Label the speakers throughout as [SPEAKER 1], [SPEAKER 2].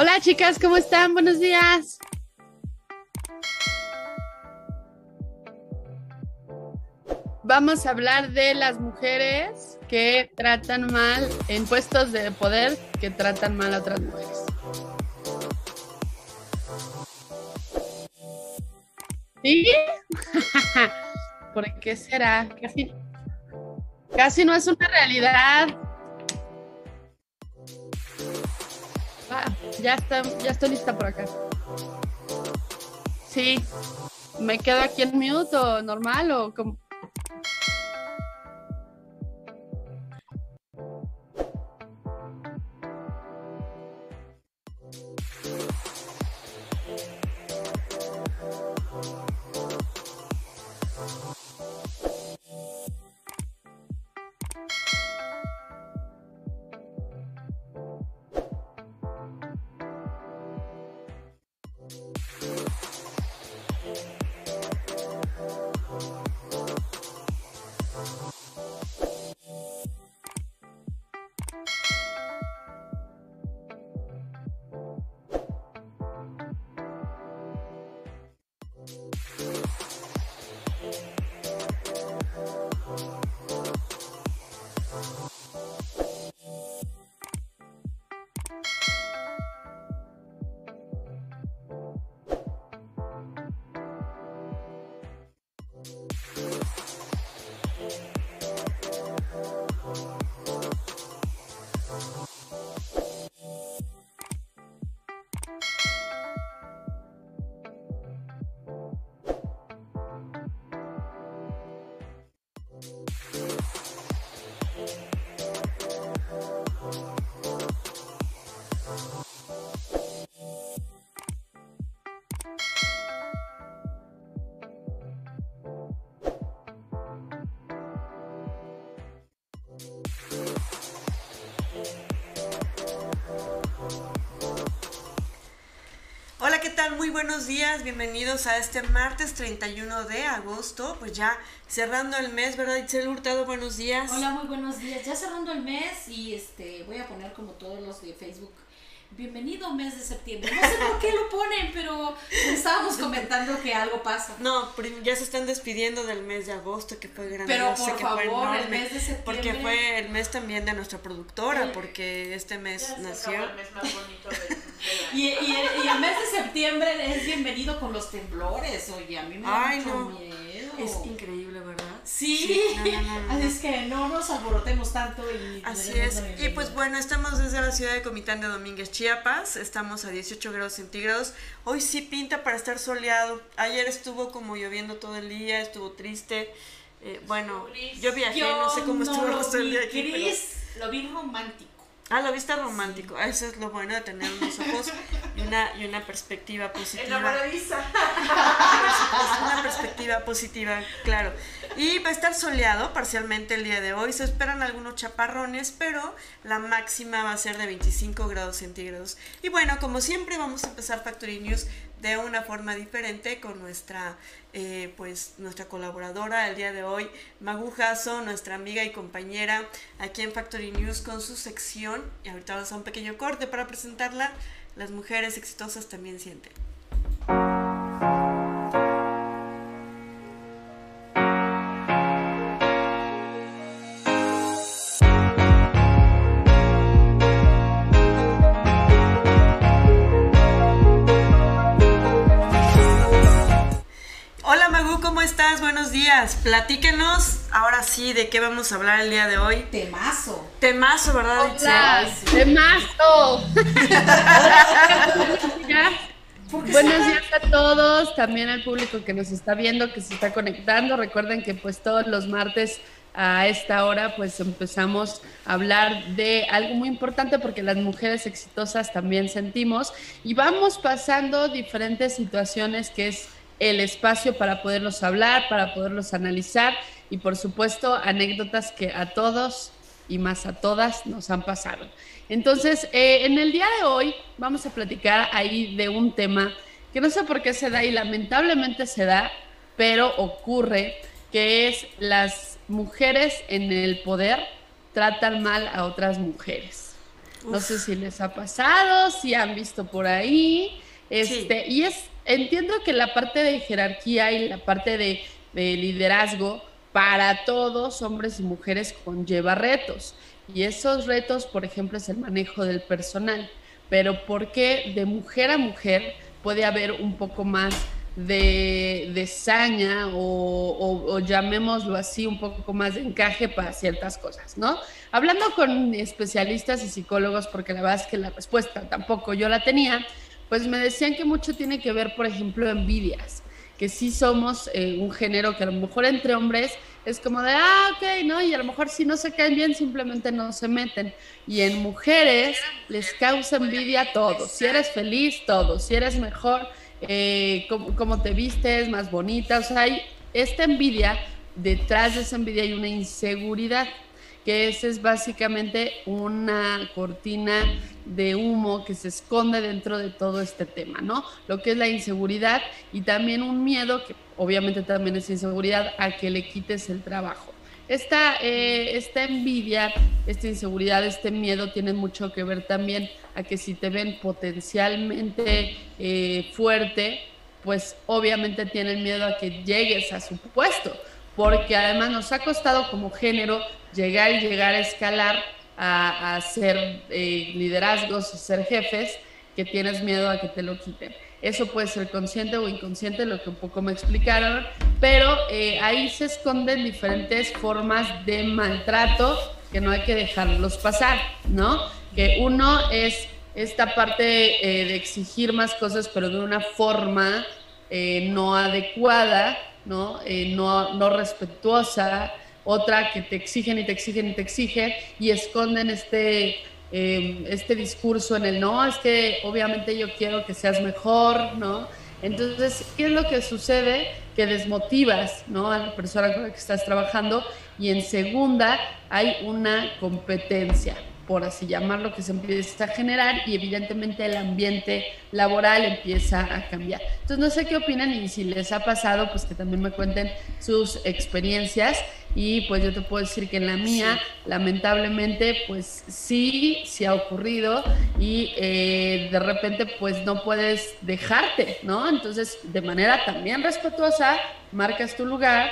[SPEAKER 1] Hola chicas, ¿cómo están? Buenos días. Vamos a hablar de las mujeres que tratan mal en puestos de poder, que tratan mal a otras mujeres. ¿Sí? ¿Por qué será? Casi, casi no es una realidad. Ah, ya, está, ya estoy lista por acá. Sí. ¿Me quedo aquí en mute normal o como?
[SPEAKER 2] Buenos días, bienvenidos a este martes 31 de agosto, pues ya cerrando el mes, ¿verdad? Itzel Hurtado, buenos días.
[SPEAKER 3] Hola, muy buenos días. Ya cerrando el mes y este voy a poner como todos los de Facebook. Bienvenido mes de septiembre. No sé por qué lo ponen, pero estábamos comentando que algo pasa.
[SPEAKER 2] No, ya se están despidiendo del mes de agosto, que fue
[SPEAKER 3] Pero
[SPEAKER 2] grandioso,
[SPEAKER 3] por
[SPEAKER 2] que
[SPEAKER 3] favor, el mes de septiembre.
[SPEAKER 2] Porque fue el mes también de nuestra productora, porque este mes
[SPEAKER 4] Ya se
[SPEAKER 2] nació.
[SPEAKER 4] acabó el mes más bonito del- del año.
[SPEAKER 3] Y, y, el, y el mes de septiembre es bienvenido con los temblores. Oye, a mí me da
[SPEAKER 2] Ay,
[SPEAKER 3] mucho
[SPEAKER 2] no.
[SPEAKER 3] miedo.
[SPEAKER 2] Es increíble, ¿verdad?
[SPEAKER 3] Sí,
[SPEAKER 2] no, no,
[SPEAKER 3] así es que no nos alborotemos tanto y
[SPEAKER 2] Así es. Y pues bueno, estamos desde la ciudad de Comitán de Domínguez, Chiapas. Estamos a 18 grados centígrados. Hoy sí pinta para estar soleado. Ayer estuvo como lloviendo todo el día, estuvo triste. Eh, bueno, yo viajé,
[SPEAKER 3] Yo
[SPEAKER 2] no sé cómo estuvo el resto del día aquí. pero-
[SPEAKER 3] lo vi romántico.
[SPEAKER 2] Ah, lo viste romántico. Ah, Eso es lo bueno de tener unos ojos y una, y una perspectiva positiva.
[SPEAKER 4] Enamoradiza.
[SPEAKER 2] Una perspectiva positiva, claro. Y va a estar soleado parcialmente el día de hoy. Se esperan algunos chaparrones, pero la máxima va a ser de 25 grados centígrados. Y bueno, como siempre, vamos a empezar Factory News de una forma diferente con nuestra, eh, pues, nuestra colaboradora el día de hoy, Magu Jasso, nuestra amiga y compañera aquí en Factory News con su sección. Y ahorita vamos a un pequeño corte para presentarla. Las mujeres exitosas también sienten. Platíquenos ahora sí de qué vamos a hablar el día de hoy.
[SPEAKER 3] Temazo.
[SPEAKER 2] Temazo, ¿verdad?
[SPEAKER 1] Hola,
[SPEAKER 2] Itzel?
[SPEAKER 1] de mazo.
[SPEAKER 3] Porque
[SPEAKER 1] Buenos días a todos, también al público que nos está viendo, que se está conectando. Recuerden que pues todos los martes a esta hora pues empezamos a hablar de algo muy importante porque las mujeres exitosas también sentimos y vamos pasando diferentes situaciones que es el espacio para poderlos hablar, para poderlos analizar y por supuesto anécdotas que a todos y más a todas nos han pasado. Entonces, eh, en el día de hoy vamos a platicar ahí de un tema que no sé por qué se da y lamentablemente se da, pero ocurre, que es las mujeres en el poder tratan mal a otras mujeres. No sé si les ha pasado, si han visto por ahí. Este, Y es, entiendo que la parte de jerarquía y la parte de, de liderazgo para todos, hombres y mujeres, conlleva retos. Y esos retos, por ejemplo, es el manejo del personal. Pero ¿por qué de mujer a mujer puede haber un poco más de, de saña o, llamémoslo así, un poco más de encaje para ciertas cosas, ¿no? Hablando con especialistas y psicólogos, porque la verdad es que la respuesta tampoco yo la tenía, pues me decían que mucho tiene que ver, por ejemplo, envidias, que sí somos eh, un género que a lo mejor entre hombres es como de, ah, ok, ¿no? Y a lo mejor si no se caen bien, simplemente no se meten. Y en mujeres les causa envidia todo. Si eres feliz, todo. Si eres mejor, eh, cómo, te vistes, más bonita. O sea, hay esta envidia, detrás de esa envidia hay una inseguridad, que esa es básicamente una cortina de humo que se esconde dentro de todo este tema, ¿no? Lo que es la inseguridad y también un miedo, que obviamente también es inseguridad, a que le quites el trabajo. Esta, eh, esta envidia, esta inseguridad, este miedo tienen mucho que ver también a que si te ven potencialmente eh, fuerte, pues obviamente tienen miedo a que llegues a su puesto, porque además nos ha costado como género llegar y llegar a escalar a, a ser eh, liderazgos, a ser jefes, que tienes miedo a que te lo quiten. Eso puede ser consciente o inconsciente, lo que un poco me explicaron, pero eh, ahí se esconden diferentes formas de maltrato que no hay que dejarlos pasar, ¿no? Que uno es esta parte eh, de exigir más cosas, pero de una forma no adecuada, ¿no? no, no respetuosa, otra que te exigen y te exigen y te exigen y esconden este Em, este discurso en el no, es que obviamente yo quiero que seas mejor, ¿no? Entonces, ¿qué es lo que sucede? Que desmotivas, ¿no? A la persona con la que estás trabajando y en segunda hay una competencia, por así llamarlo, que se empieza a generar y evidentemente el ambiente laboral empieza a cambiar. Entonces, no sé qué opinan y si les ha pasado, pues que también me cuenten sus experiencias y pues yo te puedo decir que en la mía, lamentablemente, pues sí, sí ha ocurrido y eh, de repente pues no puedes dejarte, ¿no? Entonces, de manera también respetuosa, marcas tu lugar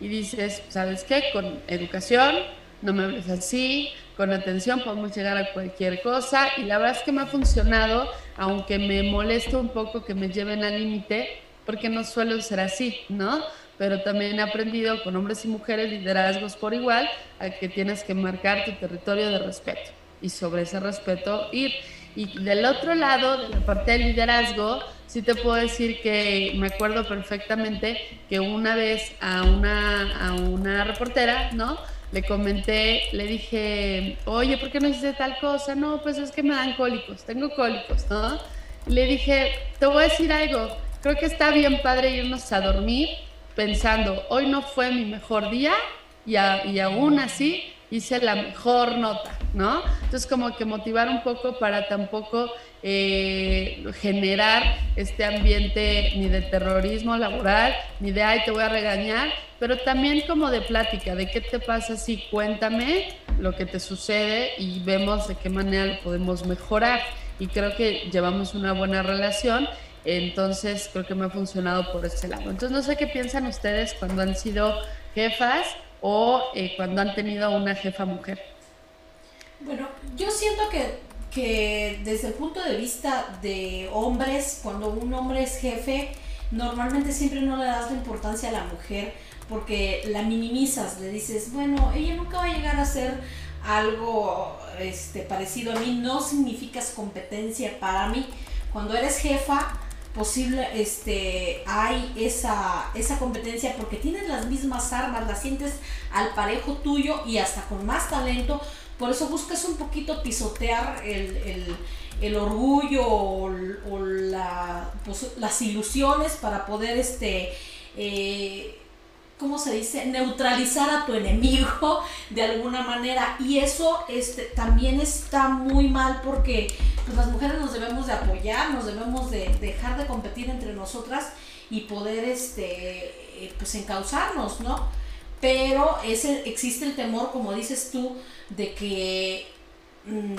[SPEAKER 1] y dices, ¿sabes qué? Con educación, no me hables así, con atención podemos llegar a cualquier cosa y la verdad es que me ha funcionado, aunque me molesta un poco que me lleven al límite, porque no suelo ser así, ¿no? pero también he aprendido con hombres y mujeres, liderazgos por igual, a que tienes que marcar tu territorio de respeto y sobre ese respeto ir. Y del otro lado, de la parte del liderazgo, sí te puedo decir que me acuerdo perfectamente que una vez a una, a una reportera, ¿no? Le comenté, le dije, oye, ¿por qué no hiciste tal cosa? No, pues es que me dan cólicos, tengo cólicos, ¿no? le dije, te voy a decir algo, creo que está bien padre irnos a dormir pensando, hoy no fue mi mejor día y, y aún así hice la mejor nota, ¿no? Entonces como que motivar un poco para tampoco eh, generar este ambiente ni de terrorismo laboral, ni de, ay, te voy a regañar, pero también como de plática, de qué te pasa si cuéntame lo que te sucede y vemos de qué manera lo podemos mejorar. Y creo que llevamos una buena relación entonces creo que me ha funcionado por ese lado. Entonces no sé qué piensan ustedes cuando han sido jefas o eh, cuando han tenido una jefa mujer.
[SPEAKER 3] Bueno, yo siento que, que desde el punto de vista de hombres, cuando un hombre es jefe, normalmente siempre no le das la importancia a la mujer porque la minimizas, le dices, bueno, ella nunca va a llegar a ser algo este, parecido a mí, no significas competencia para mí. Cuando eres jefa, posible este hay esa, esa competencia porque tienes las mismas armas, las sientes al parejo tuyo y hasta con más talento, por eso buscas un poquito pisotear el, orgullo o, la, pues, las ilusiones para poder este eh, ¿cómo se dice? neutralizar a tu enemigo de alguna manera y eso este, también está muy mal porque pues, las mujeres nos debemos de apoyar, nos debemos de dejar de competir entre nosotras y poder este, eh, pues encauzarnos, ¿no? Pero ese, existe el temor, como dices tú, de que mm,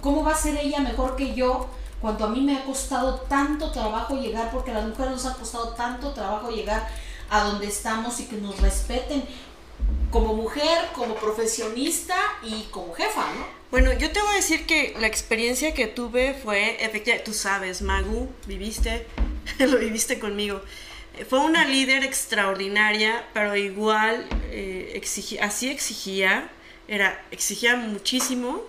[SPEAKER 3] ¿cómo va a ser ella mejor que yo cuando a mí me ha costado tanto trabajo llegar, porque a las mujeres nos ha costado tanto trabajo llegar a donde estamos y que nos respeten como mujer, como profesionista y como jefa, ¿no?
[SPEAKER 2] Bueno, yo te voy a decir que la experiencia que tuve fue, efectivamente, tú sabes, Magu, viviste, lo viviste conmigo. Fue una líder extraordinaria, pero igual eh, así exigía, era, exigía muchísimo.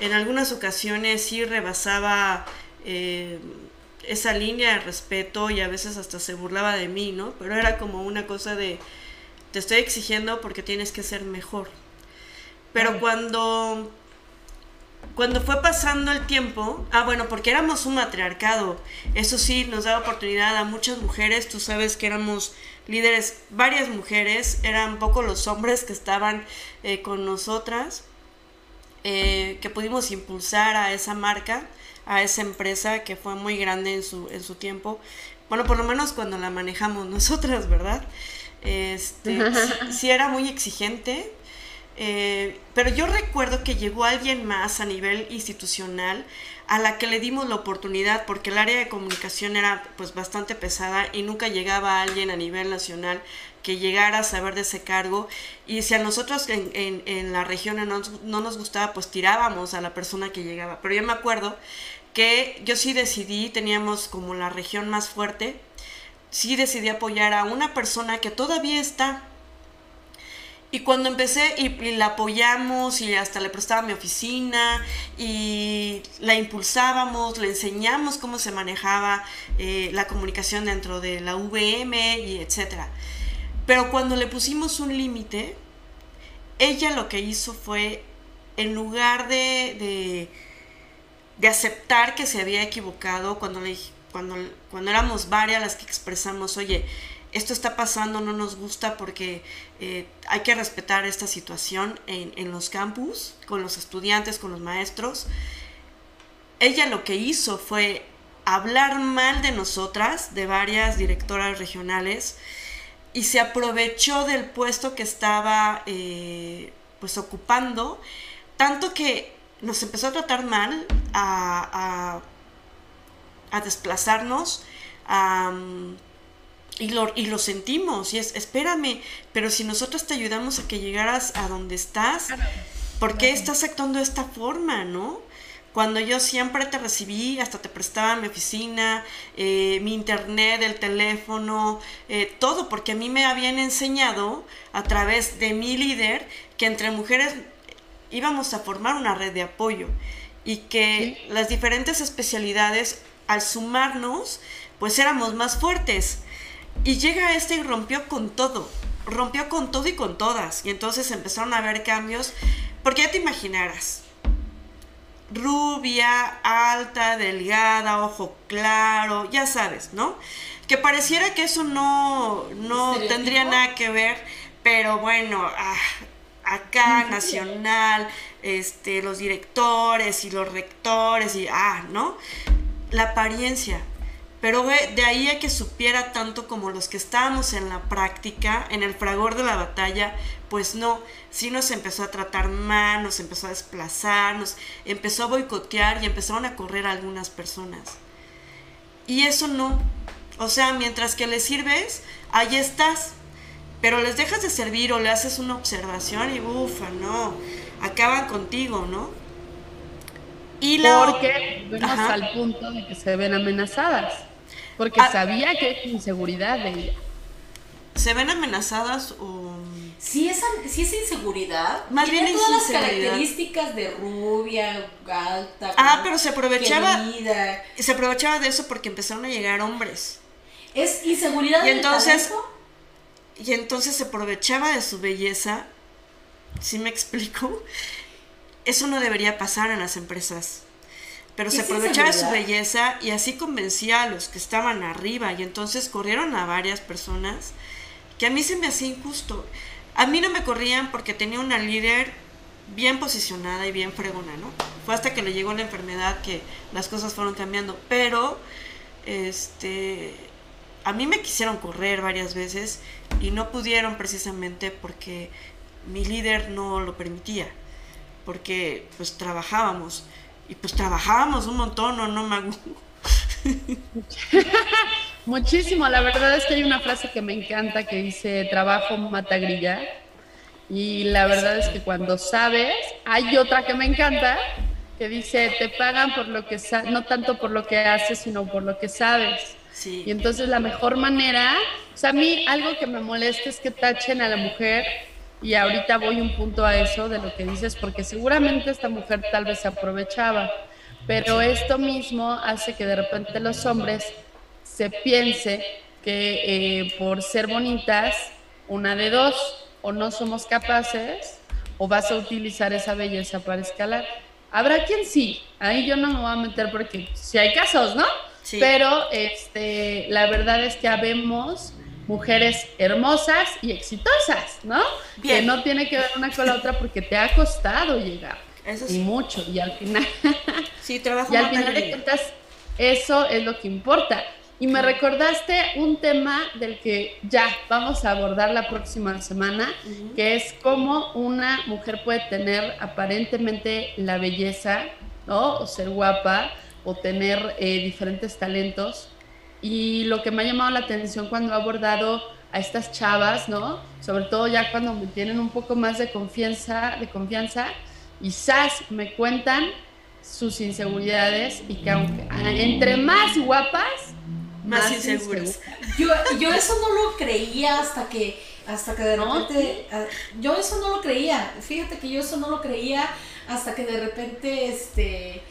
[SPEAKER 2] En algunas ocasiones sí rebasaba eh, esa línea de respeto y a veces hasta se burlaba de mí, ¿no? Pero era como una cosa de, te estoy exigiendo porque tienes que ser mejor. Pero cuando cuando fue pasando el tiempo, ah bueno, porque éramos un matriarcado, eso sí nos daba oportunidad a muchas mujeres, tú sabes que éramos líderes, varias mujeres, eran pocos los hombres que estaban eh, con nosotras, eh, que pudimos impulsar a esa marca, a esa empresa que fue muy grande en su, en su tiempo, bueno, por lo menos cuando la manejamos nosotras, ¿verdad? Este, sí era muy exigente, eh, pero yo recuerdo que llegó alguien más a nivel institucional a la que le dimos la oportunidad porque el área de comunicación era pues bastante pesada y nunca llegaba alguien a nivel nacional que llegara a saber de ese cargo. Y si a nosotros en, en, la región no, no, nos gustaba pues tirábamos a la persona que llegaba. Pero yo me acuerdo que yo sí decidí teníamos como la región más fuerte sí decidí apoyar a una persona que todavía está. Y cuando empecé y, la apoyamos y hasta le prestaba mi oficina y la impulsábamos, le enseñamos cómo se manejaba eh, la comunicación dentro de la VM y etcétera. Pero cuando le pusimos un límite, ella lo que hizo fue, en lugar de, de, aceptar que se había equivocado, cuando, le, cuando, cuando éramos varias las que expresamos, oye, esto está pasando, no nos gusta porque eh, hay que respetar esta situación en, los campus, con los estudiantes, con los maestros. Ella lo que hizo fue hablar mal de nosotras, de varias directoras regionales, y se aprovechó del puesto que estaba eh, pues ocupando, tanto que nos empezó a tratar mal, a, a, desplazarnos, a y lo, y lo sentimos, y es, espérame, pero si nosotros te ayudamos a que llegaras a donde estás, ¿por qué estás actuando de esta forma, no? Cuando yo siempre te recibí, hasta te prestaba mi oficina, eh, mi internet, el teléfono, eh, todo, porque a mí me habían enseñado a través de mi líder que entre mujeres íbamos a formar una red de apoyo y que las diferentes especialidades, al sumarnos, pues éramos más fuertes. Y llega este y rompió con todo, rompió con todo y con todas. Y entonces empezaron a haber cambios, porque ya te imaginarás, rubia, alta, delgada, ojo claro, ya sabes, ¿no? Que pareciera que eso no, no tendría nada que ver, pero bueno, ah, acá nacional, este, los directores y los rectores y, ah, ¿no? La apariencia, pero de ahí a que supiera tanto como los que estábamos en la práctica, en el fragor de la batalla, pues no, sí nos empezó a tratar mal, nos empezó a desplazar, nos empezó a boicotear y empezaron a correr algunas personas. Y eso no. O sea, mientras que les sirves, ahí estás. Pero les dejas de servir o le haces una observación y ufa, no. Acaban contigo, ¿no?
[SPEAKER 1] Y la Porque vemos al punto de que se ven amenazadas. Porque ah. sabía que es inseguridad de ella.
[SPEAKER 2] ¿Se ven amenazadas o...?
[SPEAKER 3] Sí es, sí es inseguridad.
[SPEAKER 2] Más bien
[SPEAKER 3] todas las características de rubia, alta.
[SPEAKER 2] Ah, pero se aprovechaba... Se aprovechaba de eso porque empezaron a llegar hombres.
[SPEAKER 3] ¿Es inseguridad
[SPEAKER 2] y entonces Y entonces se aprovechaba de su belleza. ¿Sí me explico? Eso no debería pasar en las empresas pero se aprovechaba de su belleza y así convencía a los que estaban arriba y entonces corrieron a varias personas que a mí se me hacía injusto. A mí no me corrían porque tenía una líder bien posicionada y bien fregona, ¿no? Fue hasta que le llegó la enfermedad que las cosas fueron cambiando, pero este a mí me quisieron correr varias veces y no pudieron precisamente porque mi líder no lo permitía. porque pues trabajábamos. Y pues trabajábamos un montón, ¿o no, Magu?
[SPEAKER 1] Muchísimo, la verdad es que hay una frase que me encanta que dice trabajo mata grilla y la verdad es que cuando sabes, hay otra que me encanta que dice te pagan por lo que no tanto por lo que haces, sino por lo que sabes. Y entonces la mejor manera, o sea, a mí algo que me molesta es que tachen a la mujer y ahorita voy un punto a eso de lo que dices, porque seguramente esta mujer tal vez se aprovechaba, pero esto mismo hace que de repente los hombres se piense que eh, por ser bonitas, una de dos, o no somos capaces, o vas a utilizar esa belleza para escalar. Habrá quien sí, ahí yo no me voy a meter porque si hay casos, ¿no? Pero este, la verdad es que habemos mujeres hermosas y exitosas, ¿no? Que no tiene que ver una con la otra porque te ha costado llegar. Eso sí. Y mucho. Y al final.
[SPEAKER 2] Sí, trabajo
[SPEAKER 1] Y al final de cuentas, eso es lo que importa. Y me recordaste un tema del que ya vamos a abordar la próxima semana, que es cómo una mujer puede tener aparentemente la belleza, ¿no? O ser guapa, o tener eh, diferentes talentos. Y lo que me ha llamado la atención cuando he abordado a estas chavas, ¿no? Sobre todo ya cuando me tienen un poco más de confianza, de confianza, y sas me cuentan sus inseguridades y que aunque entre más guapas,
[SPEAKER 2] más, inseguras.
[SPEAKER 3] Yo, yo eso no lo creía hasta que hasta que de repente ah, yo eso no lo creía. Fíjate que yo eso no lo creía hasta que de repente este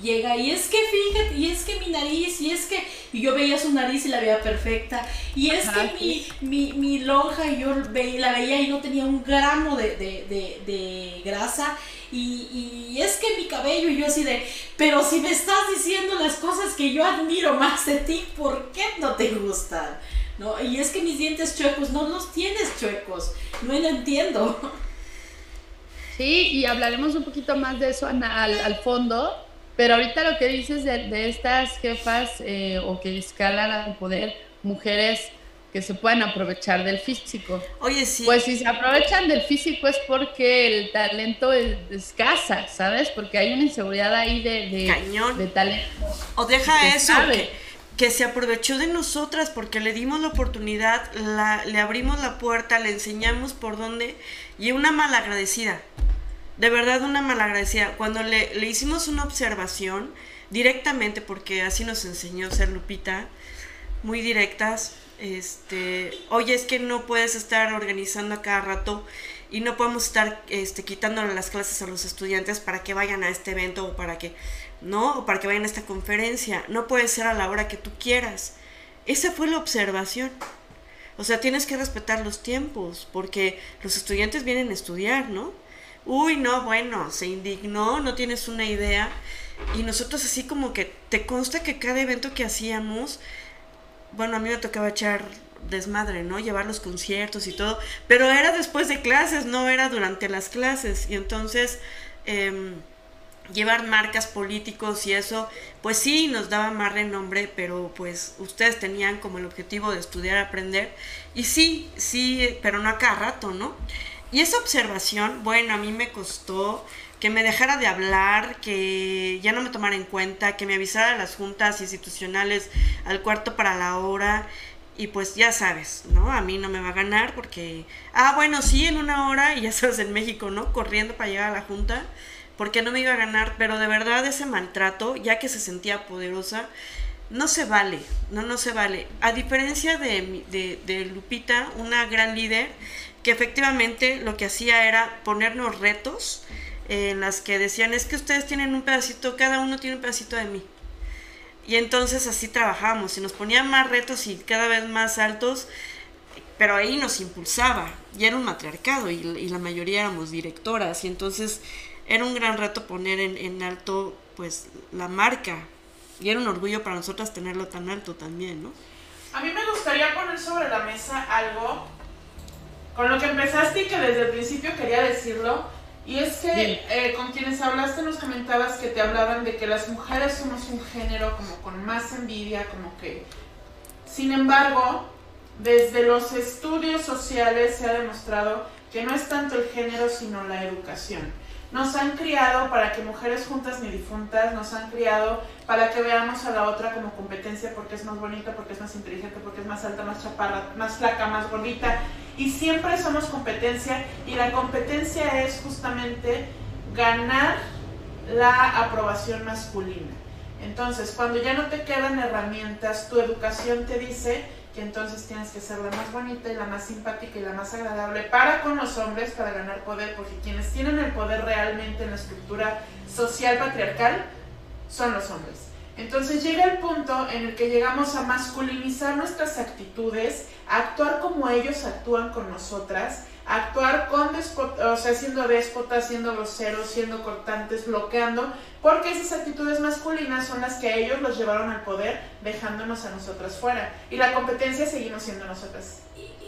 [SPEAKER 3] llega y es que fíjate, y es que mi nariz, y es que y yo veía su nariz y la veía perfecta, y es que mi, mi, mi, lonja y yo la veía y no tenía un gramo de, de, de, grasa, y, y, es que mi cabello, y yo así de, pero si me estás diciendo las cosas que yo admiro más de ti, ¿por qué no te gustan? ¿No? Y es que mis dientes chuecos, no los tienes chuecos, no lo entiendo.
[SPEAKER 1] Sí, y hablaremos un poquito más de eso al, al fondo, pero ahorita lo que dices de, estas jefas eh, o que escalan al poder, mujeres que se puedan aprovechar del físico.
[SPEAKER 2] Oye, sí.
[SPEAKER 1] Pues si se aprovechan del físico es porque el talento es escasa, ¿sabes? Porque hay una inseguridad ahí de, de, de talento.
[SPEAKER 2] O deja eso, que, se aprovechó de nosotras porque le dimos la oportunidad, la, le abrimos la puerta, le enseñamos por dónde y una malagradecida de verdad una malagradecida. Cuando le, hicimos una observación directamente, porque así nos enseñó ser Lupita, muy directas, este, oye, es que no puedes estar organizando a cada rato y no podemos estar este, quitándole las clases a los estudiantes para que vayan a este evento o para que, ¿no? O para que vayan a esta conferencia. No puede ser a la hora que tú quieras. Esa fue la observación. O sea, tienes que respetar los tiempos, porque los estudiantes vienen a estudiar, ¿no? Uy, no, bueno, se indignó, no tienes una idea. Y nosotros así como que, te consta que cada evento que hacíamos, bueno, a mí me tocaba echar desmadre, ¿no? Llevar los conciertos y todo, pero era después de clases, no era durante las clases. Y entonces, em, llevar marcas políticos y eso, pues sí, nos daba más renombre, pero pues ustedes tenían como el objetivo de estudiar, aprender. Y sí, sí, pero no a cada rato, ¿no? Y esa observación, bueno, a mí me costó que me dejara de hablar, que ya no me tomara en cuenta, que me avisara a las juntas institucionales al cuarto para la hora. Y pues ya sabes, ¿no? A mí no me va a ganar porque, ah, bueno, sí, en una hora, y ya sabes, en México, ¿no? Corriendo para llegar a la junta, porque no me iba a ganar, pero de verdad ese maltrato, ya que se sentía poderosa, no se vale, no, no se vale. A diferencia de, de, de Lupita, una gran líder, que efectivamente lo que hacía era ponernos retos en las que decían, es que ustedes tienen un pedacito, cada uno tiene un pedacito de mí. Y entonces así trabajábamos y nos ponían más retos y cada vez más altos, pero ahí nos impulsaba y era un matriarcado y, la mayoría éramos directoras y entonces era un gran reto poner en, en alto pues la marca y era un orgullo para nosotras tenerlo tan alto también, ¿no?
[SPEAKER 4] A mí me gustaría poner sobre la mesa algo con lo que empezaste y que desde el principio quería decirlo, y es que eh, con quienes hablaste nos comentabas que te hablaban de que las mujeres somos un género como con más envidia, como que... Sin embargo, desde los estudios sociales se ha demostrado que no es tanto el género, sino la educación. nos han criado para que mujeres juntas ni difuntas, nos han criado para que veamos a la otra como competencia porque es más bonita, porque es más inteligente, porque es más alta, más chaparra, más flaca, más gordita. Y siempre somos competencia y la competencia es justamente ganar la aprobación masculina. Entonces, cuando ya no te quedan herramientas, tu educación te dice que entonces tienes que ser la más bonita y la más simpática y la más agradable para con los hombres para ganar poder, porque quienes tienen el poder realmente en la estructura social patriarcal son los hombres. Entonces llega el punto en el que llegamos a masculinizar nuestras actitudes, a actuar como ellos actúan con nosotras, actuar con o sea, siendo déspotas, siendo groseros, siendo cortantes, bloqueando, porque esas actitudes masculinas son las que a ellos los llevaron al poder, dejándonos a nosotras fuera. Y la competencia seguimos siendo nosotras.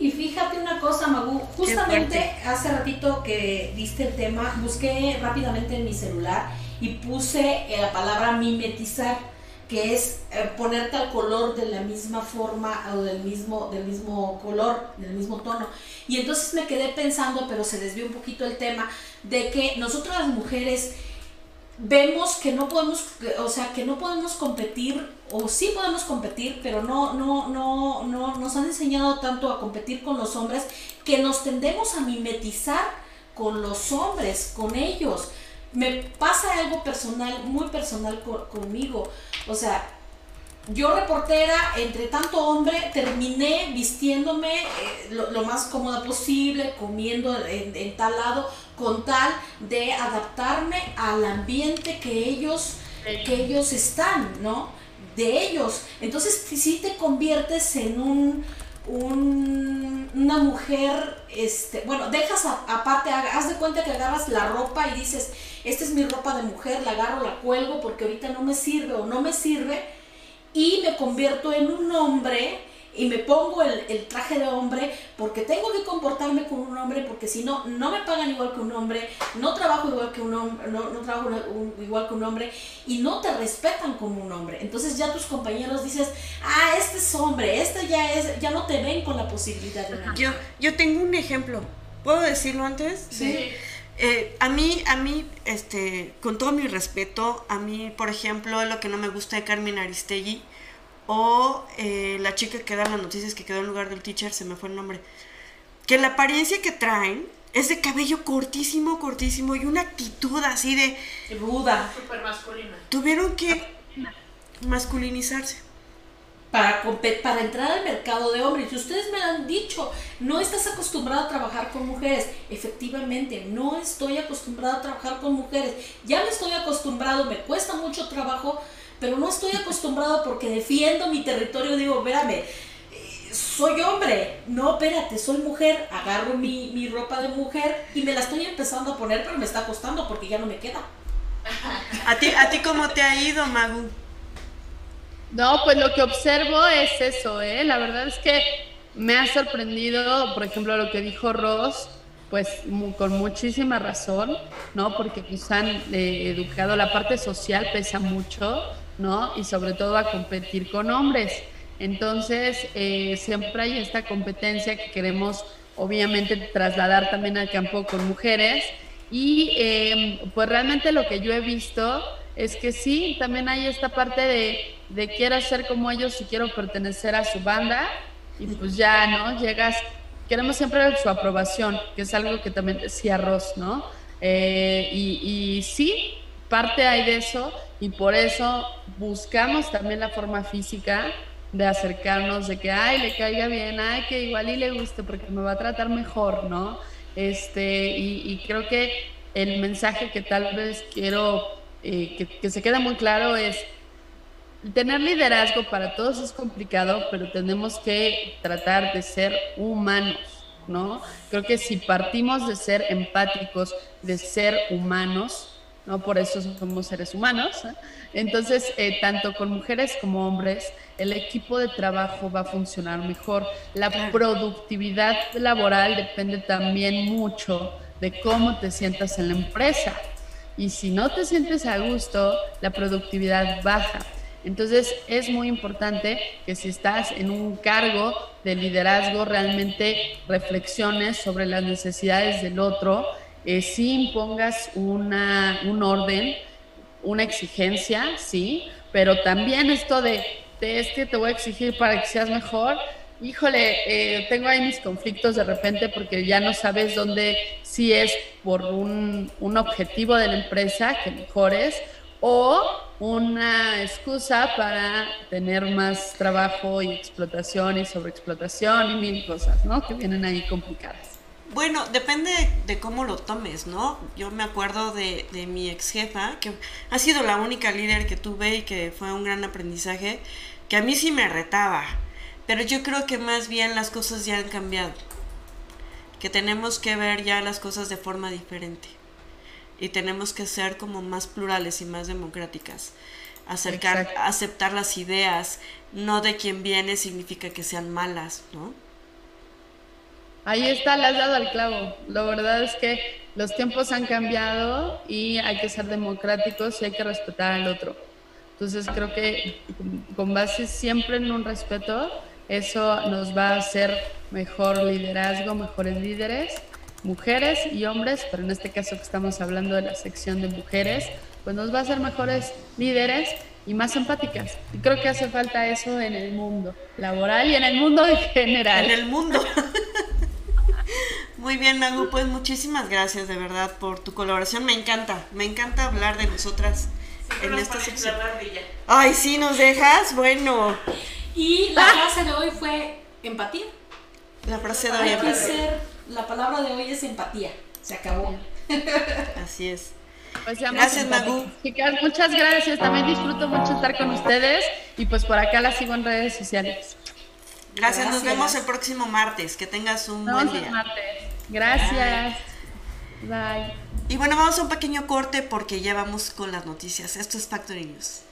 [SPEAKER 3] Y, fíjate una cosa, Magu, justamente hace ratito que diste el tema, busqué rápidamente en mi celular y puse la palabra mimetizar que es eh, ponerte al color de la misma forma o del mismo, del mismo color, del mismo tono. Y entonces me quedé pensando, pero se desvió un poquito el tema, de que nosotras las mujeres vemos que no podemos, o sea, que no podemos competir, o sí podemos competir, pero no, no, no, no, nos han enseñado tanto a competir con los hombres que nos tendemos a mimetizar con los hombres, con ellos me pasa algo personal, muy personal conmigo. O sea, yo reportera, entre tanto hombre, terminé vistiéndome eh, lo, más cómoda posible, comiendo en, tal lado, con tal de adaptarme al ambiente que ellos, que ellos están, ¿no? De ellos. Entonces, si te conviertes en un un, una mujer, este, bueno, dejas aparte, haz de cuenta que agarras la ropa y dices, esta es mi ropa de mujer, la agarro, la cuelgo porque ahorita no me sirve o no me sirve, y me convierto en un hombre y me pongo el, traje de hombre porque tengo que comportarme como un hombre porque si no, no me pagan igual que un hombre, no trabajo igual que un hombre, no, trabajo igual que un hombre y no te respetan como un hombre. Entonces ya tus compañeros dices, ah, este es hombre, este ya es, ya no te ven con la posibilidad de
[SPEAKER 2] Yo, yo tengo un ejemplo, ¿puedo decirlo antes?
[SPEAKER 3] Sí.
[SPEAKER 2] Eh, a mí, a mí, este, con todo mi respeto, a mí, por ejemplo, lo que no me gusta de Carmen Aristegui, o eh, la chica que da las noticias que quedó en lugar del teacher, se me fue el nombre. Que la apariencia que traen es de cabello cortísimo, cortísimo y una actitud así de...
[SPEAKER 3] Ruda.
[SPEAKER 4] Súper masculina.
[SPEAKER 2] Tuvieron que masculinizarse.
[SPEAKER 3] Para, para entrar al mercado de hombres. Y ustedes me han dicho, no estás acostumbrado a trabajar con mujeres. Efectivamente, no estoy acostumbrado a trabajar con mujeres. Ya me estoy acostumbrado, me cuesta mucho trabajo pero no estoy acostumbrado porque defiendo mi territorio, digo, espérame, soy hombre, no, espérate, soy mujer, agarro mi, mi ropa de mujer y me la estoy empezando a poner, pero me está costando porque ya no me queda.
[SPEAKER 2] ¿A ti, a ti cómo te ha ido, Magu?
[SPEAKER 1] No, pues lo que observo es eso, ¿eh? La verdad es que me ha sorprendido, por ejemplo, lo que dijo Ross, pues con muchísima razón, ¿no? Porque nos han eh, educado, la parte social pesa mucho, ¿no? Y sobre todo a competir con hombres. Entonces, eh, siempre hay esta competencia que queremos, obviamente, trasladar también al campo con mujeres. Y em, pues realmente lo que yo he visto es que sí, también hay esta parte de, de quiero ser como ellos y quiero pertenecer a su banda. Y pues ya, ¿no? Llegas, queremos siempre su aprobación, que es algo que también decía Ross, ¿no? Eh, y, y sí, parte hay de eso y por eso buscamos también la forma física de acercarnos, de que, ay, le caiga bien, ay, que igual y le guste porque me va a tratar mejor, ¿no? Este, y, creo que el mensaje que tal vez quiero eh, que, que se queda muy claro es, tener liderazgo para todos es complicado, pero tenemos que tratar de ser humanos, ¿no? Creo que si partimos de ser empáticos, de ser humanos, ¿no? Por eso somos seres humanos. Entonces, eh, tanto con mujeres como hombres, el equipo de trabajo va a funcionar mejor. La productividad laboral depende también mucho de cómo te sientas en la empresa. Y si no te sientes a gusto, la productividad baja. Entonces es muy importante que si estás en un cargo de liderazgo, realmente reflexiones sobre las necesidades del otro eh, sí impongas una, un orden, una exigencia, sí, pero también esto de, de es que te voy a exigir para que seas mejor, híjole, eh, tengo ahí mis conflictos de repente porque ya no sabes dónde, si es por un, un objetivo de la empresa que mejores o una excusa para tener más trabajo y explotación y sobreexplotación y mil cosas, ¿no? Que vienen ahí complicadas.
[SPEAKER 2] Bueno, depende de cómo lo tomes, ¿no? Yo me acuerdo de, de mi ex jefa, que ha sido la única líder que tuve y que fue un gran aprendizaje, que a mí sí me retaba, pero yo creo que más bien las cosas ya han cambiado, que tenemos que ver ya las cosas de forma diferente y tenemos que ser como más plurales y más democráticas. Acercar,
[SPEAKER 1] Exacto.
[SPEAKER 2] aceptar las ideas, no de quien viene significa que sean malas, ¿no?
[SPEAKER 1] Ahí está, le has dado al clavo. La verdad es que los tiempos han cambiado y hay que ser democráticos y hay que respetar al otro. Entonces creo que con base siempre en un respeto, eso nos va a hacer mejor liderazgo, mejores líderes, mujeres y hombres, pero en este caso que estamos hablando de la sección de mujeres, pues nos va a hacer mejores líderes y más empáticas. Y creo que hace falta eso en el mundo laboral y en el mundo en general.
[SPEAKER 2] En el mundo. Muy bien, Magu, pues muchísimas gracias de verdad por tu colaboración. Me encanta, me encanta hablar de nosotras
[SPEAKER 4] Siempre
[SPEAKER 2] en
[SPEAKER 4] nos
[SPEAKER 2] esta sección. Ay, sí, nos dejas. Bueno,
[SPEAKER 3] Y la frase de hoy fue empatía.
[SPEAKER 2] la frase de hoy.
[SPEAKER 3] Hay que
[SPEAKER 2] empatía.
[SPEAKER 3] ser, la palabra de hoy es empatía. Se acabó.
[SPEAKER 2] Así es.
[SPEAKER 1] Pues
[SPEAKER 2] Gracias. Magu.
[SPEAKER 1] Chicas, muchas gracias. También disfruto mucho estar con ustedes y pues por acá las sigo en redes sociales.
[SPEAKER 2] Gracias, nos
[SPEAKER 3] Gracias.
[SPEAKER 2] vemos el próximo martes. Que tengas un
[SPEAKER 1] Nos
[SPEAKER 2] buen día.
[SPEAKER 1] martes. Gracias. Bye.
[SPEAKER 2] Y bueno, vamos a un pequeño corte porque ya vamos con las noticias. Esto es Factory News.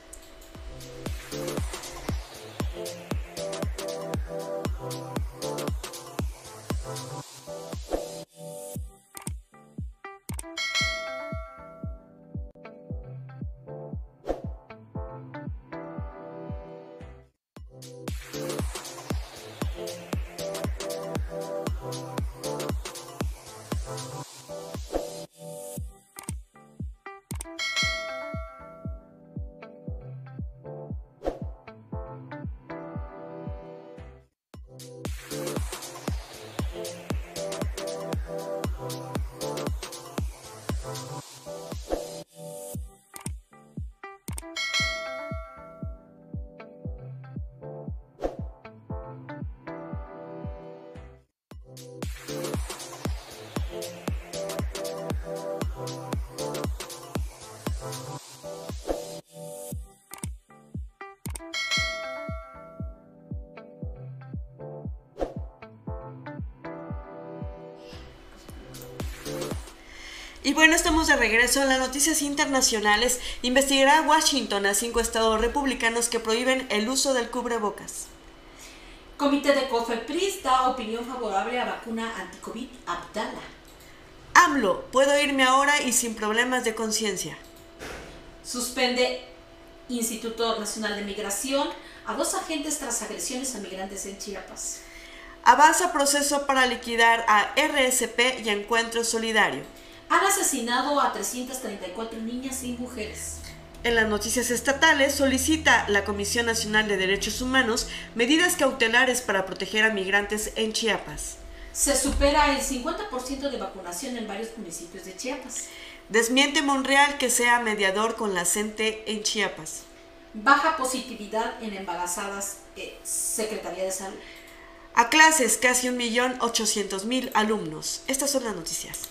[SPEAKER 2] Y bueno, estamos de regreso en las noticias internacionales. Investigará Washington a cinco estados republicanos que prohíben el uso del cubrebocas.
[SPEAKER 3] Comité de COFEPRIS da opinión favorable a vacuna anticovid Abdala.
[SPEAKER 2] AMLO, puedo irme ahora y sin problemas de conciencia.
[SPEAKER 3] Suspende Instituto Nacional de Migración a dos agentes tras agresiones a migrantes en Chiapas.
[SPEAKER 2] Avanza proceso para liquidar a RSP y a Encuentro Solidario.
[SPEAKER 3] Han asesinado a 334 niñas y mujeres.
[SPEAKER 2] En las noticias estatales solicita la Comisión Nacional de Derechos Humanos medidas cautelares para proteger a migrantes en Chiapas.
[SPEAKER 3] Se supera el 50% de vacunación en varios municipios de Chiapas.
[SPEAKER 2] Desmiente Monreal que sea mediador con la CENTE en Chiapas.
[SPEAKER 3] Baja positividad en embarazadas, eh, Secretaría de Salud.
[SPEAKER 2] A clases casi 1.800.000 alumnos. Estas son las noticias.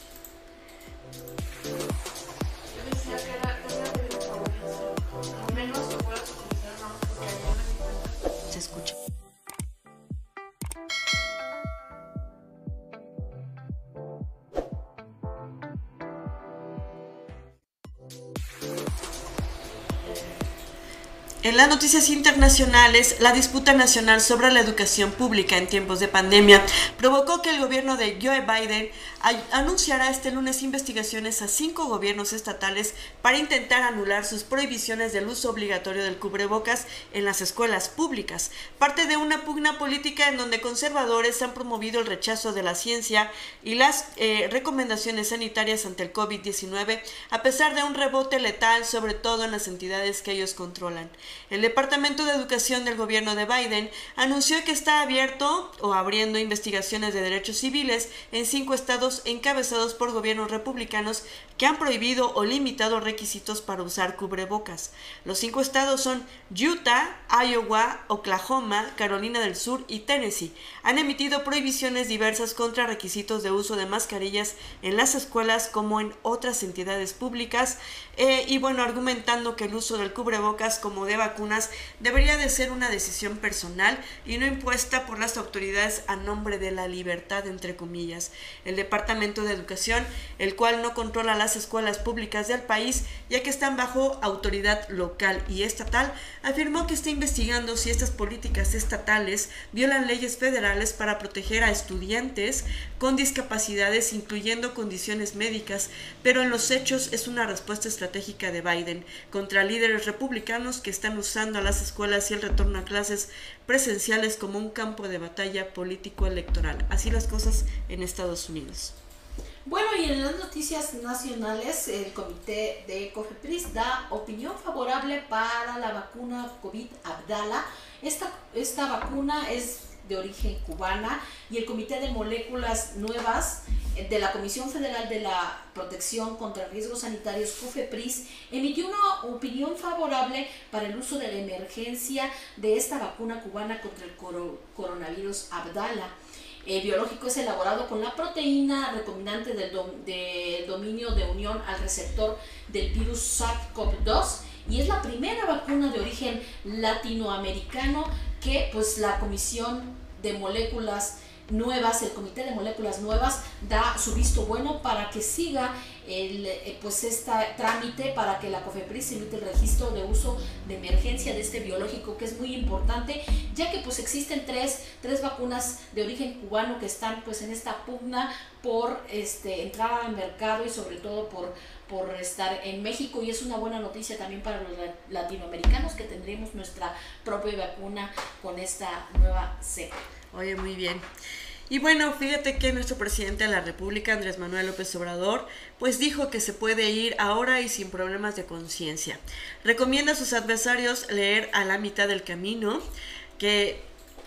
[SPEAKER 2] En las noticias internacionales, la disputa nacional sobre la educación pública en tiempos de pandemia provocó que el gobierno de Joe Biden anunciará este lunes investigaciones a cinco gobiernos estatales para intentar anular sus prohibiciones del uso obligatorio del cubrebocas en las escuelas públicas, parte de una pugna política en donde conservadores han promovido el rechazo de la ciencia y las eh, recomendaciones sanitarias ante el COVID-19, a pesar de un rebote letal, sobre todo en las entidades que ellos controlan. El Departamento de Educación del gobierno de Biden anunció que está abierto o abriendo investigaciones de derechos civiles en cinco estados encabezados por gobiernos republicanos que han prohibido o limitado requisitos para usar cubrebocas. Los cinco estados son Utah, Iowa, Oklahoma, Carolina del Sur y Tennessee. Han emitido prohibiciones diversas contra requisitos de uso de mascarillas en las escuelas como en otras entidades públicas eh, y bueno, argumentando que el uso del cubrebocas como de vacunas debería de ser una decisión personal y no impuesta por las autoridades a nombre de la libertad, entre comillas. El Departamento de Educación, el cual no controla las escuelas públicas del país, ya que están bajo autoridad local y estatal, afirmó que está investigando si estas políticas estatales violan leyes federales para proteger a estudiantes con discapacidades, incluyendo condiciones médicas, pero en los hechos es una respuesta estratégica de Biden contra líderes republicanos que están usando a las escuelas y el retorno a clases presenciales como un campo de batalla político-electoral. Así las cosas en Estados Unidos.
[SPEAKER 3] Bueno, y en las noticias nacionales, el comité de COFEPRIS da opinión favorable para la vacuna COVID-Abdala. Esta, esta vacuna es de origen cubana y el Comité de Moléculas Nuevas de la Comisión Federal de la Protección contra Riesgos Sanitarios, COFEPRIS, emitió una opinión favorable para el uso de la emergencia de esta vacuna cubana contra el coronavirus Abdala. El biológico es elaborado con la proteína recombinante del, del dominio de unión al receptor del virus SARS-CoV-2 y es la primera vacuna de origen latinoamericano que pues la Comisión de Moléculas Nuevas, el Comité de Moléculas Nuevas da su visto bueno para que siga el, eh, pues este trámite para que la COFEPRIS emite el registro de uso de emergencia de este biológico que es muy importante ya que pues existen tres, tres vacunas de origen cubano que están pues en esta pugna por este, entrar al mercado y sobre todo por, por estar en México y es una buena noticia también para los latinoamericanos que tendremos nuestra propia vacuna con esta nueva cepa.
[SPEAKER 2] Oye, muy bien. Y bueno, fíjate que nuestro presidente de la República, Andrés Manuel López Obrador, pues dijo que se puede ir ahora y sin problemas de conciencia. Recomienda a sus adversarios leer a la mitad del camino, que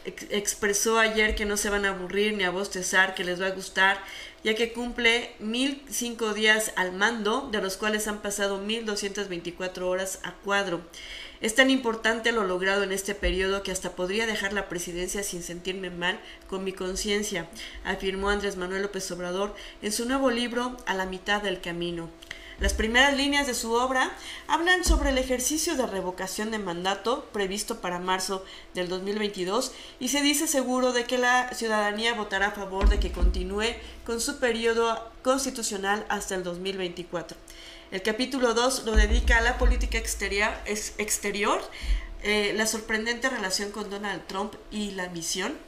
[SPEAKER 2] expresó ayer que no se van a aburrir ni a bostezar, que les va a gustar, ya que cumple mil cinco días al mando, de los cuales han pasado mil doscientas veinticuatro horas a cuadro. Es tan importante lo logrado en este periodo que hasta podría dejar la presidencia sin sentirme mal con mi conciencia, afirmó Andrés Manuel López Obrador en su nuevo libro A la mitad del camino. Las primeras líneas de su obra hablan sobre el ejercicio de revocación de mandato previsto para marzo del 2022 y se dice seguro de que la ciudadanía votará a favor de que continúe con su periodo constitucional hasta el 2024. El capítulo 2 lo dedica a la política exterior, exterior eh, la sorprendente relación con Donald Trump y la misión.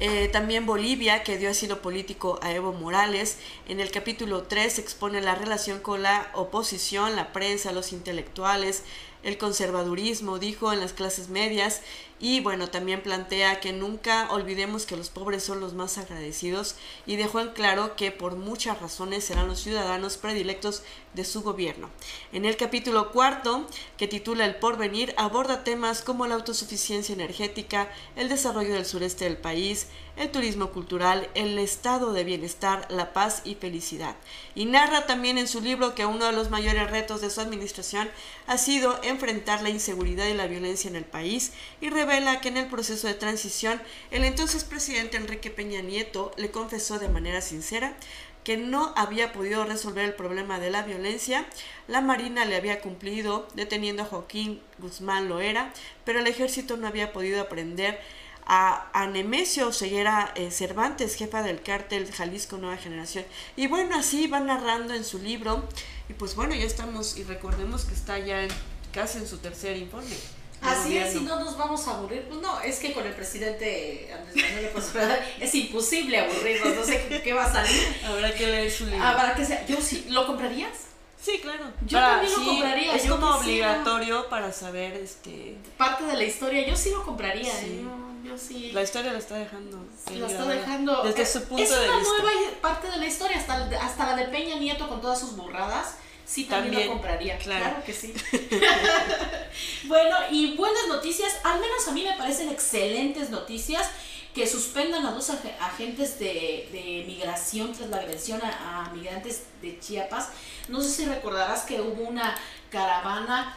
[SPEAKER 2] Eh, también Bolivia, que dio asilo político a Evo Morales. En el capítulo 3 expone la relación con la oposición, la prensa, los intelectuales, el conservadurismo, dijo, en las clases medias y bueno, también plantea que nunca olvidemos que los pobres son los más agradecidos y dejó en claro que por muchas razones serán los ciudadanos predilectos de su gobierno. En el capítulo cuarto, que titula El porvenir, aborda temas como la autosuficiencia energética, el desarrollo del sureste del país, el turismo cultural, el estado de bienestar, la paz y felicidad. Y narra también en su libro que uno de los mayores retos de su administración ha sido enfrentar la inseguridad y la violencia en el país y revela que en el proceso de transición el entonces presidente Enrique Peña Nieto le confesó de manera sincera que no había podido resolver el problema de la violencia. La Marina le había cumplido deteniendo a Joaquín Guzmán Loera, pero el ejército no había podido aprender a, a Nemesio Ceguera eh, Cervantes, jefa del cártel Jalisco Nueva Generación. Y bueno, así va narrando en su libro. Y pues bueno, ya estamos, y recordemos que está ya casi en su tercer informe.
[SPEAKER 3] Así es, si no nos vamos a aburrir. Pues no, es que con el presidente Andrés Manuel Obrador es imposible aburrirnos. No sé qué, va a salir.
[SPEAKER 2] Habrá que leer su libro.
[SPEAKER 3] Habrá que ser. Yo sí, ¿lo comprarías?
[SPEAKER 2] Sí, claro.
[SPEAKER 3] Yo también lo compraría.
[SPEAKER 2] Es como obligatorio para saber este
[SPEAKER 3] parte de la historia. Yo sí lo compraría. Sí. ¿eh? yo sí.
[SPEAKER 2] La historia la está dejando.
[SPEAKER 3] La está dejando.
[SPEAKER 2] Desde su punto de vista.
[SPEAKER 3] Es una nueva parte de la historia, hasta, hasta la de Peña Nieto con todas sus borradas Sí, también, lo compraría. Claro. que sí. bueno, y buenas noticias, al menos a mí me parecen excelentes noticias que suspendan a dos agentes de, migración tras la agresión a, migrantes de Chiapas. No sé si recordarás que hubo una caravana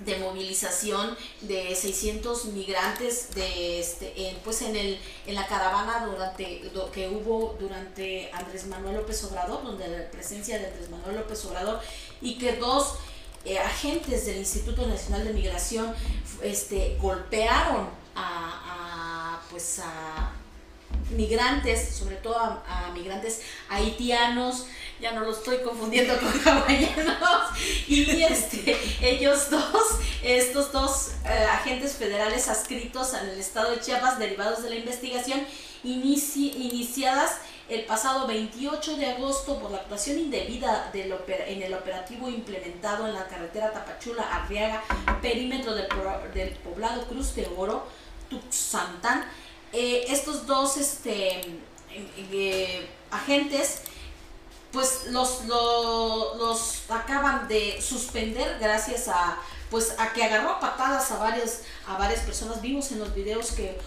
[SPEAKER 3] de movilización de 600 migrantes de este en, pues en el en la caravana durante que hubo durante Andrés Manuel López Obrador donde la presencia de Andrés Manuel López Obrador y que dos eh, agentes del Instituto Nacional de Migración este golpearon a pues a migrantes, sobre todo a, migrantes haitianos, ya no lo estoy confundiendo con hawaianos, y este, ellos dos, estos dos eh, agentes federales adscritos al estado de Chiapas, derivados de la investigación, iniciadas el pasado 28 de agosto por la actuación indebida del en el operativo implementado en la carretera Tapachula-Arriaga, perímetro del, poblado Cruz de Oro, Tuxantán, eh, estos dos este, eh, agentes pues los, los, acaban de suspender gracias a pues a que agarró a patadas a varias a varias personas. Vimos en los videos que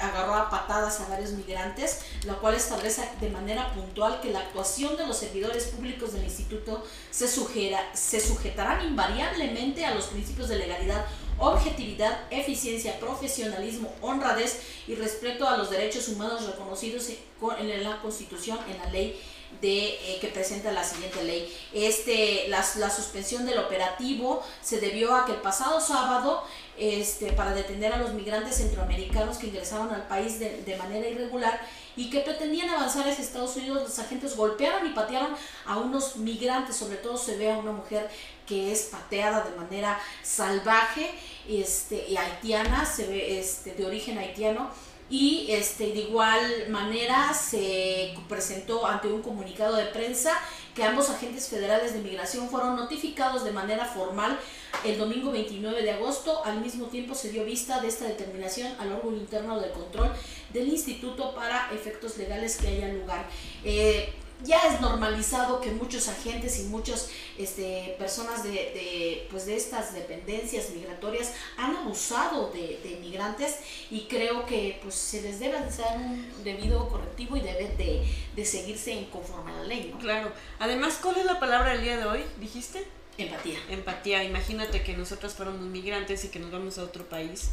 [SPEAKER 3] agarró a patadas a varios migrantes lo cual establece de manera puntual que la actuación de los servidores públicos del instituto se se sujetarán invariablemente a los principios de legalidad objetividad, eficiencia, profesionalismo, honradez y respeto a los derechos humanos reconocidos en la Constitución, en la ley de eh, que presenta la siguiente ley. Este, la, la, suspensión del operativo se debió a que el pasado sábado, este, para detener a los migrantes centroamericanos que ingresaron al país de, de manera irregular y que pretendían avanzar hacia Estados Unidos, los agentes golpearon y patearon a unos migrantes, sobre todo se ve a una mujer que es pateada de manera salvaje este, y haitiana, se ve este, de origen haitiano y este, de igual manera se presentó ante un comunicado de prensa que ambos agentes federales de migración fueron notificados de manera formal el domingo 29 de agosto. Al mismo tiempo se dio vista de esta determinación al órgano interno de control del instituto para efectos legales que haya lugar. Eh, ya es normalizado que muchos agentes y muchas este, personas de, pues de estas dependencias migratorias han abusado de, de, migrantes y creo que pues se les debe dar un debido correctivo y debe de, de seguirse en conforme a la ley. ¿no?
[SPEAKER 2] Claro. Además, ¿cuál es la palabra del día de hoy? ¿Dijiste?
[SPEAKER 3] Empatía.
[SPEAKER 2] Empatía. Imagínate que nosotros fuéramos migrantes y que nos vamos a otro país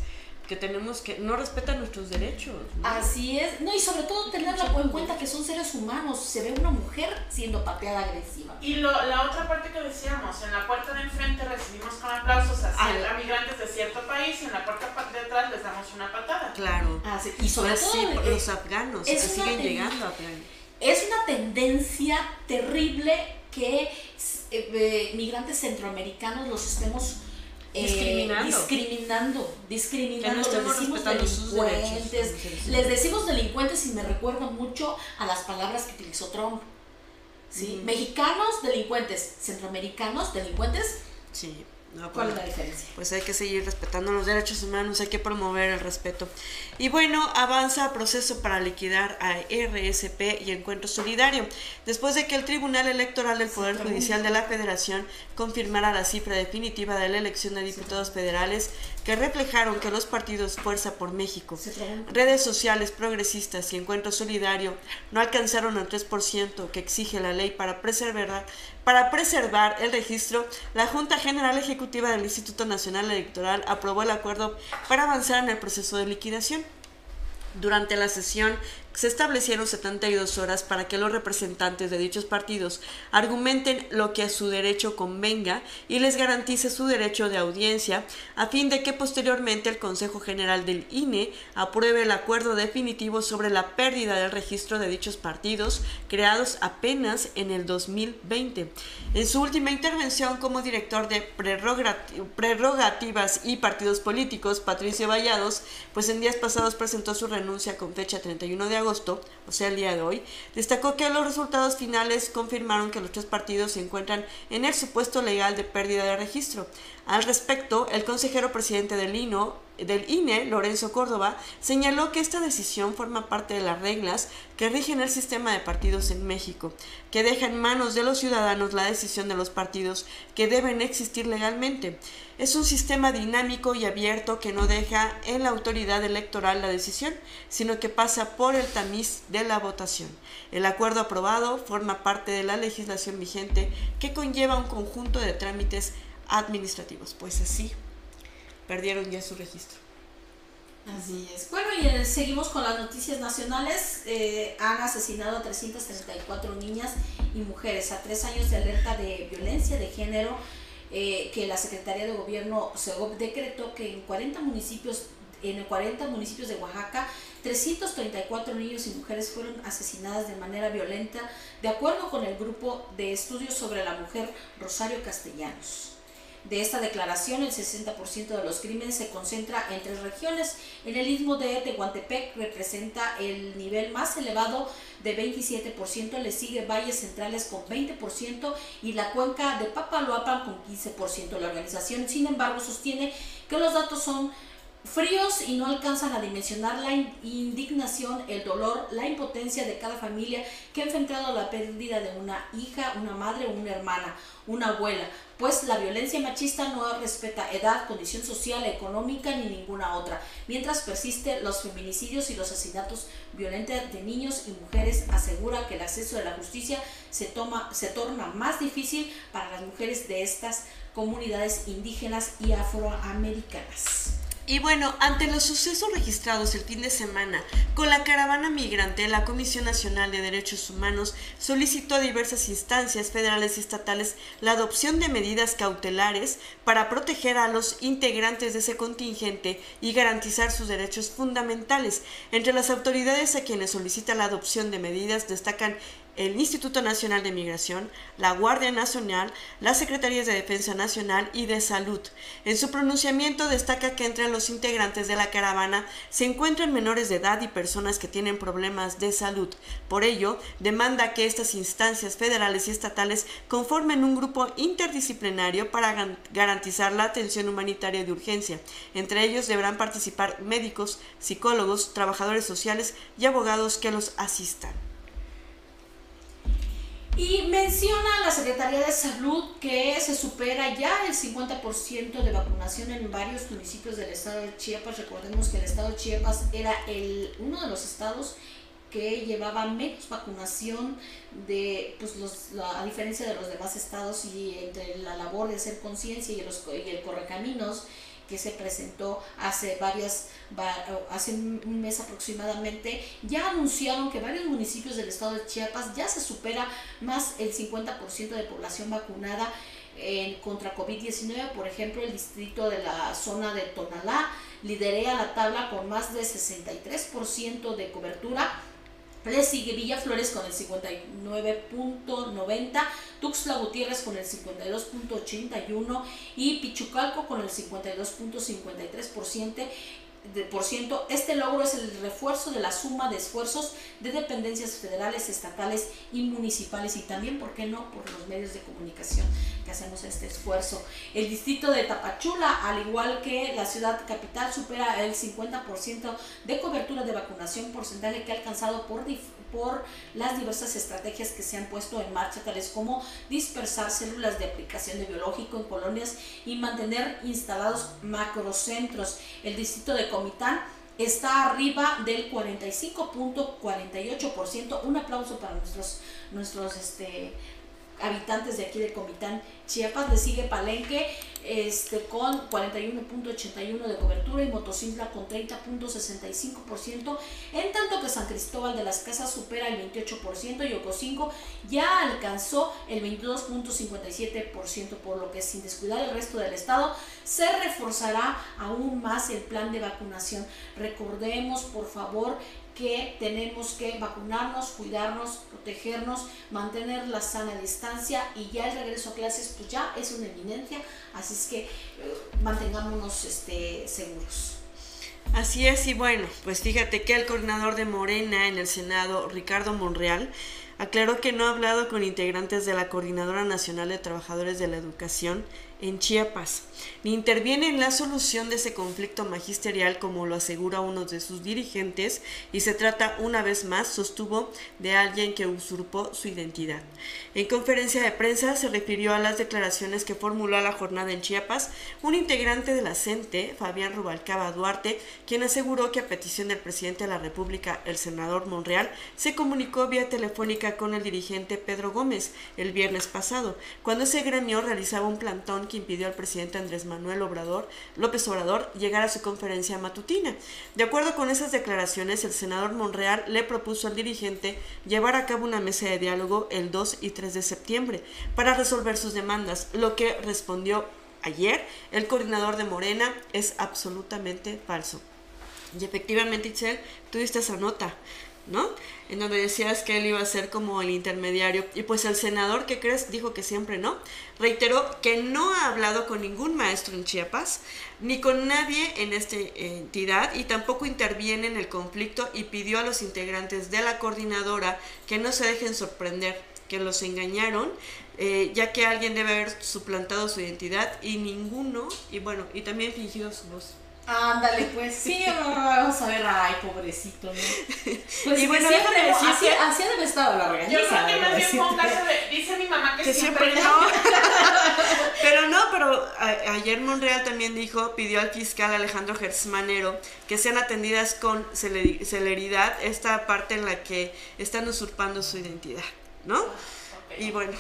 [SPEAKER 2] que tenemos que no respetan nuestros derechos.
[SPEAKER 3] Así es, no y sobre todo tenerlo en cuenta que son seres humanos, se ve una mujer siendo pateada agresiva.
[SPEAKER 4] Y lo, la otra parte que decíamos, en la puerta de enfrente recibimos con aplausos a, a migrantes de cierto país y en la puerta de atrás les damos una patada.
[SPEAKER 2] Claro.
[SPEAKER 3] Ah, y sobre todo
[SPEAKER 2] los afganos que siguen llegando a
[SPEAKER 3] Es una tendencia terrible que eh, eh, migrantes centroamericanos los estemos
[SPEAKER 2] eh, discriminando.
[SPEAKER 3] discriminando, discriminando, les decimos delincuentes, les decimos delincuentes y me recuerda mucho a las palabras que utilizó Trump. ¿sí? Mexicanos, delincuentes, centroamericanos, delincuentes.
[SPEAKER 2] Sí.
[SPEAKER 3] ¿Cuál es la diferencia?
[SPEAKER 2] Pues hay que seguir respetando los derechos humanos, hay que promover el respeto. Y bueno, avanza proceso para liquidar a RSP y Encuentro Solidario. Después de que el Tribunal Electoral del Poder Judicial de la Federación confirmara la cifra definitiva de la elección de diputados federales, que reflejaron que los partidos Fuerza por México, redes sociales progresistas y Encuentro Solidario no alcanzaron el 3% que exige la ley para preservar, para preservar el registro, la Junta General Ejecutiva del Instituto Nacional Electoral aprobó el acuerdo para avanzar en el proceso de liquidación. Durante la sesión se establecieron 72 horas para que los representantes de dichos partidos argumenten lo que a su derecho convenga y les garantice su derecho de audiencia, a fin de que posteriormente el Consejo General del INE apruebe el acuerdo definitivo sobre la pérdida del registro de dichos partidos creados apenas en el 2020. En su última intervención como director de prerrogativas y partidos políticos, Patricio Vallados, pues en días pasados presentó su renuncia con fecha 31 de agosto, o sea, el día de hoy, destacó que los resultados finales confirmaron que los tres partidos se encuentran en el supuesto legal de pérdida de registro. Al respecto, el consejero presidente del, INE, Lorenzo Córdoba, señaló que esta decisión forma parte de las reglas que rigen el sistema de partidos en México, que deja en manos de los ciudadanos la decisión de los partidos que deben existir legalmente. Es un sistema dinámico y abierto que no deja en la autoridad electoral la decisión, sino que pasa por el tamiz de la votación. El acuerdo aprobado forma parte de la legislación vigente que conlleva un conjunto de trámites administrativos. Pues así, perdieron ya su registro.
[SPEAKER 3] Así es. Bueno, y eh, seguimos con las noticias nacionales. Eh, han asesinado a 334 niñas y mujeres a tres años de alerta de violencia de género eh, que la Secretaría de Gobierno se decretó que en 40 municipios en 40 municipios de Oaxaca, 334 niños y mujeres fueron asesinadas de manera violenta, de acuerdo con el grupo de estudios sobre la mujer Rosario Castellanos. De esta declaración, el 60% de los crímenes se concentra en tres regiones. En el istmo de Tehuantepec representa el nivel más elevado de 27%, le sigue Valles Centrales con 20% y la cuenca de Papaloapan con 15%. La organización, sin embargo, sostiene que los datos son fríos y no alcanzan a dimensionar la indignación, el dolor, la impotencia de cada familia que ha enfrentado la pérdida de una hija, una madre, una hermana, una abuela, pues la violencia machista no respeta edad, condición social, económica ni ninguna otra, mientras persiste los feminicidios y los asesinatos violentos de niños y mujeres, asegura que el acceso a la justicia se, toma, se torna más difícil para las mujeres de estas comunidades indígenas y afroamericanas.
[SPEAKER 2] Y bueno, ante los sucesos registrados el fin de semana con la caravana migrante, la Comisión Nacional de Derechos Humanos solicitó a diversas instancias federales y estatales la adopción de medidas cautelares para proteger a los integrantes de ese contingente y garantizar sus derechos fundamentales. Entre las autoridades a quienes solicita la adopción de medidas destacan el Instituto Nacional de Migración, la Guardia Nacional, las Secretarías de Defensa Nacional y de Salud. En su pronunciamiento destaca que entre los integrantes de la caravana se encuentran menores de edad y personas que tienen problemas de salud. Por ello, demanda que estas instancias federales y estatales conformen un grupo interdisciplinario para garantizar la atención humanitaria de urgencia. Entre ellos deberán participar médicos, psicólogos, trabajadores sociales y abogados que los asistan.
[SPEAKER 3] Y menciona la Secretaría de Salud que se supera ya el 50% de vacunación en varios municipios del estado de Chiapas. Recordemos que el estado de Chiapas era el, uno de los estados que llevaba menos vacunación de pues los, a diferencia de los demás estados y entre la labor de hacer conciencia y, los, y el correcaminos que se presentó hace varias hace un mes aproximadamente, ya anunciaron que varios municipios del estado de Chiapas ya se supera más el 50% de población vacunada en, contra COVID-19, por ejemplo, el distrito de la zona de Tonalá liderea la tabla con más de 63% de cobertura le sigue Villa Flores con el 59.90, Tuxtla Gutiérrez con el 52.81 y Pichucalco con el 52.53% por ciento. Este logro es el refuerzo de la suma de esfuerzos de dependencias federales, estatales y municipales y también, ¿por qué no?, por los medios de comunicación hacemos este esfuerzo. El distrito de Tapachula, al igual que la ciudad capital, supera el 50% de cobertura de vacunación, porcentaje que ha alcanzado por por las diversas estrategias que se han puesto en marcha, tales como dispersar células de aplicación de biológico en colonias y mantener instalados macrocentros. El distrito de Comitán está arriba del 45.48%. Un aplauso para nuestros, nuestros este, habitantes de aquí de Comitán, Chiapas. Le sigue Palenque este, con 41.81 de cobertura y Motocintla con 30.65%, en tanto que San Cristóbal de las Casas supera el 28% y Ocosingo ya alcanzó el 22.57%, por lo que sin descuidar el resto del estado se reforzará aún más el plan de vacunación. Recordemos, por favor, que tenemos que vacunarnos, cuidarnos, protegernos, mantener la sana distancia y ya el regreso a clases pues ya es una eminencia, así es que eh, mantengámonos este, seguros.
[SPEAKER 2] Así es, y bueno, pues fíjate que el coordinador de Morena en el Senado, Ricardo Monreal, aclaró que no ha hablado con integrantes de la Coordinadora Nacional de Trabajadores de la Educación en Chiapas, ni interviene en la solución de ese conflicto magisterial como lo asegura uno de sus dirigentes y se trata una vez más, sostuvo, de alguien que usurpó su identidad. En conferencia de prensa se refirió a las declaraciones que formuló a la jornada en Chiapas un integrante de la CENTE, Fabián Rubalcaba Duarte, quien aseguró que a petición del presidente de la República, el senador Monreal, se comunicó vía telefónica con el dirigente Pedro Gómez el viernes pasado, cuando ese gremio realizaba un plantón que impidió al presidente Andrés Manuel Obrador, López Obrador llegar a su conferencia matutina. De acuerdo con esas declaraciones, el senador Monreal le propuso al dirigente llevar a cabo una mesa de diálogo el 2 y 3 de septiembre para resolver sus demandas, lo que respondió ayer el coordinador de Morena es absolutamente falso. Y efectivamente, Itzel, tuviste esa nota. ¿no? En donde decías que él iba a ser como el intermediario. Y pues el senador, ¿qué crees? Dijo que siempre no. Reiteró que no ha hablado con ningún maestro en Chiapas, ni con nadie en esta entidad, y tampoco interviene en el conflicto y pidió a los integrantes de la coordinadora que no se dejen sorprender, que los engañaron, eh, ya que alguien debe haber suplantado su identidad y ninguno, y bueno, y también fingido su voz.
[SPEAKER 3] Ándale, pues sí, vamos a ver, ay, pobrecito, ¿no? Pues
[SPEAKER 2] y bueno,
[SPEAKER 3] siempre,
[SPEAKER 2] déjame decirte-
[SPEAKER 3] así, así ha de haber estado la regañiza.
[SPEAKER 4] Yo creo que más bien fue un caso de. Dice mi mamá que,
[SPEAKER 2] que siempre no. pero no, pero a- ayer Monreal también dijo, pidió al fiscal Alejandro Gersmanero que sean atendidas con celeri- celeridad esta parte en la que están usurpando su identidad, ¿no? Y bueno,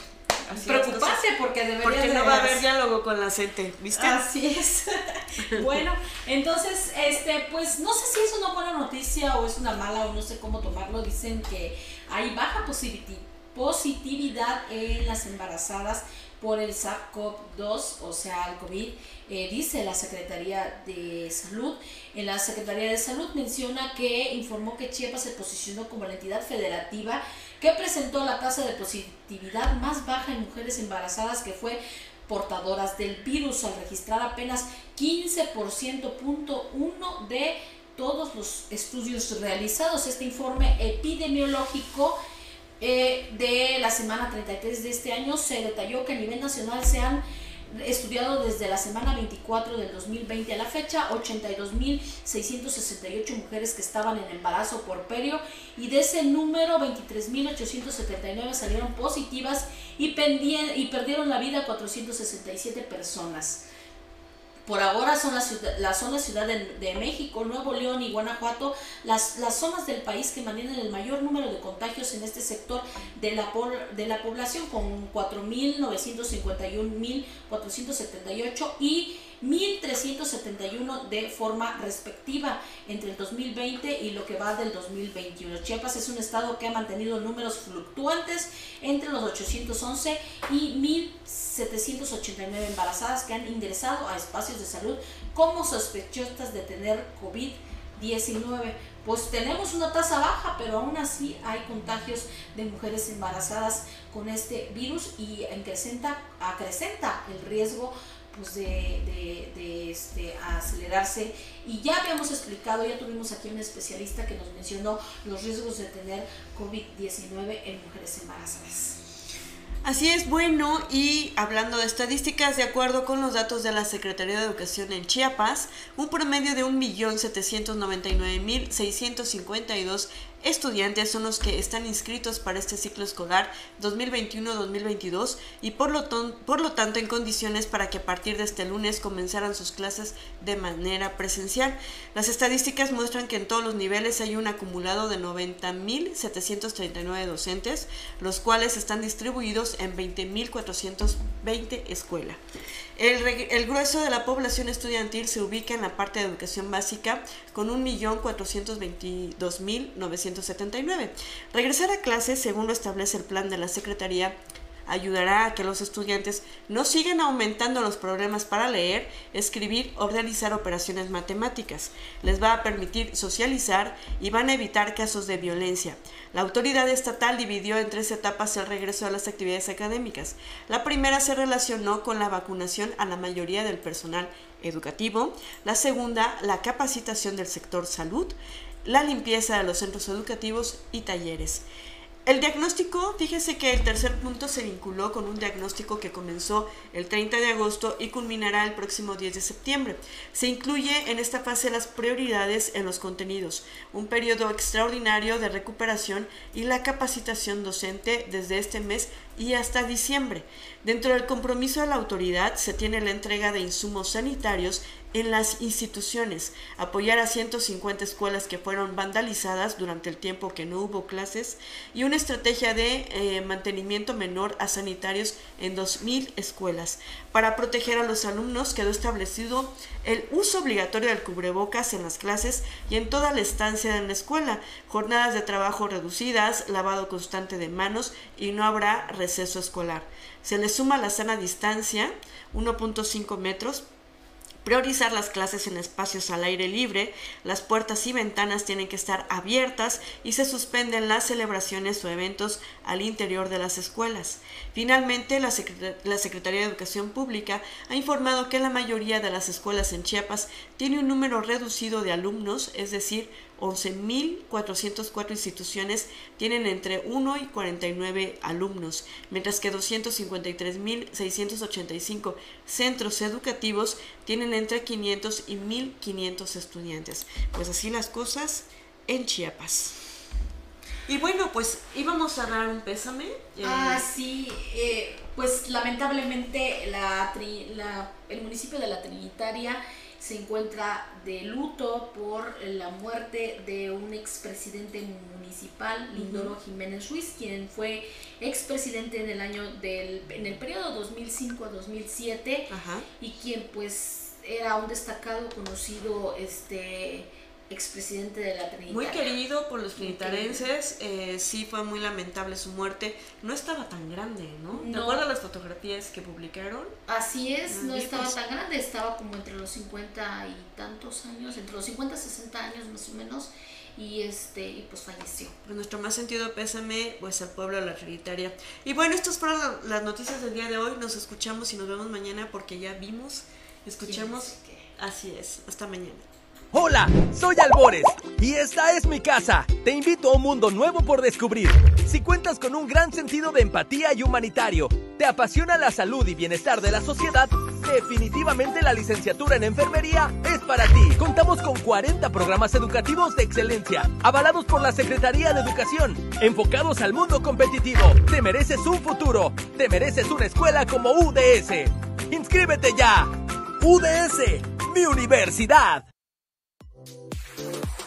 [SPEAKER 2] así
[SPEAKER 3] Preocuparse porque debería
[SPEAKER 2] Porque
[SPEAKER 3] de
[SPEAKER 2] no va a haber diálogo con la gente, ¿viste?
[SPEAKER 3] Así es. bueno, entonces, este, pues no sé si es una buena noticia o es una mala o no sé cómo tomarlo. Dicen que hay baja positi- positividad en las embarazadas por el SARS-CoV-2, o sea, el COVID, eh, dice la Secretaría de Salud. En la Secretaría de Salud menciona que informó que Chiapas se posicionó como la entidad federativa que presentó la tasa de positividad más baja en mujeres embarazadas, que fue portadoras del virus, al registrar apenas 15.1 de todos los estudios realizados. Este informe epidemiológico eh, de la semana 33 de este año se detalló que a nivel nacional se han estudiado desde la semana 24 del 2020 a la fecha 82.668 mujeres que estaban en embarazo por perio y de ese número 23.879 salieron positivas y, y perdieron la vida 467 personas. Por ahora son la ciudad, la Ciudad de, México, Nuevo León y Guanajuato las, las zonas del país que mantienen el mayor número de contagios en este sector de la, de la población con 4.951.478 y 1.371 de forma respectiva entre el 2020 y lo que va del 2021. Chiapas es un estado que ha mantenido números fluctuantes entre los 811 y 1.789 embarazadas que han ingresado a espacios de salud como sospechosas de tener COVID-19. Pues tenemos una tasa baja, pero aún así hay contagios de mujeres embarazadas con este virus y acrecenta, acrecenta el riesgo pues de, de, de, este, acelerarse y ya habíamos explicado, ya tuvimos aquí un especialista que nos mencionó los riesgos de tener COVID-19 en mujeres embarazadas.
[SPEAKER 2] Así es, bueno, y hablando de estadísticas, de acuerdo con los datos de la Secretaría de Educación en Chiapas, un promedio de 1.799.652 estudiantes son los que están inscritos para este ciclo escolar 2021-2022 y por lo, por lo tanto en condiciones para que a partir de este lunes comenzaran sus clases de manera presencial. Las estadísticas muestran que en todos los niveles hay un acumulado de 90.739 docentes, los cuales están distribuidos en 20.420 escuelas. El, grueso de la población estudiantil se ubica en la parte de educación básica con 1.422.979. Regresar a clases, según lo establece el plan de la Secretaría, ayudará a que los estudiantes no sigan aumentando los problemas para leer, escribir o realizar operaciones matemáticas. Les va a permitir socializar y van a evitar casos de violencia. La autoridad estatal dividió en tres etapas el regreso a las actividades académicas. La primera se relacionó con la vacunación a la mayoría del personal educativo, la segunda, la capacitación del sector salud, la limpieza de los centros educativos y talleres. El diagnóstico, fíjese que el tercer punto se vinculó con un diagnóstico que comenzó el 30 de agosto y culminará el próximo 10 de septiembre. Se incluye en esta fase las prioridades en los contenidos, un periodo extraordinario de recuperación y la capacitación docente desde este mes y hasta diciembre. Dentro del compromiso de la autoridad se tiene la entrega de insumos sanitarios en las instituciones, apoyar a 150 escuelas que fueron vandalizadas durante el tiempo que no hubo clases y una estrategia de eh, mantenimiento menor a sanitarios en 2.000 escuelas. Para proteger a los alumnos quedó establecido el uso obligatorio del cubrebocas en las clases y en toda la estancia en la escuela, jornadas de trabajo reducidas, lavado constante de manos y no habrá receso escolar. Se le suma la sana distancia, 1.5 metros priorizar las clases en espacios al aire libre, las puertas y ventanas tienen que estar abiertas y se suspenden las celebraciones o eventos al interior de las escuelas. Finalmente, la, Secretaría de Educación Pública ha informado que la mayoría de las escuelas en Chiapas tiene un número reducido de alumnos, es decir, 11.404 instituciones tienen entre 1 y 49 alumnos, mientras que 253.685 centros educativos tienen entre 500 y 1.500 estudiantes. Pues así las cosas en Chiapas. Y bueno, pues íbamos a dar un pésame.
[SPEAKER 3] Ah, sí, eh, pues lamentablemente la, el municipio de La Trinitaria se encuentra de luto por la muerte de un expresidente municipal, Lindoro Jiménez Ruiz, quien fue expresidente en el año del, en el periodo 2005 a 2007 y quien pues era un destacado conocido este expresidente de la Trinitaria.
[SPEAKER 2] Muy querido por los trinitarenses, eh, sí fue muy lamentable su muerte. No estaba tan grande, ¿no? ¿Te acuerdas las fotografías que publicaron?
[SPEAKER 3] Así es, no estaba pues tan grande, estaba como entre los 50 y tantos años, entre los 50 y 60 años más o menos. Y este, y pues falleció.
[SPEAKER 2] Nuestro más sentido pésame, pues al pueblo de la Trinitaria. Y bueno, estas fueron las noticias del día de hoy. Nos escuchamos y nos vemos mañana porque ya vimos, escuchamos. Así es, hasta mañana.
[SPEAKER 5] Hola, soy Albores y esta es mi casa. Te invito a un mundo nuevo por descubrir. Si cuentas con un gran sentido de empatía y humanitario, te apasiona la salud y bienestar de la sociedad, definitivamente la licenciatura en enfermería es para ti. Contamos con 40 programas educativos de excelencia, avalados por la Secretaría de Educación, enfocados al mundo competitivo. Te mereces un futuro, te mereces una escuela como UDS. Inscríbete ya. UDS, mi universidad.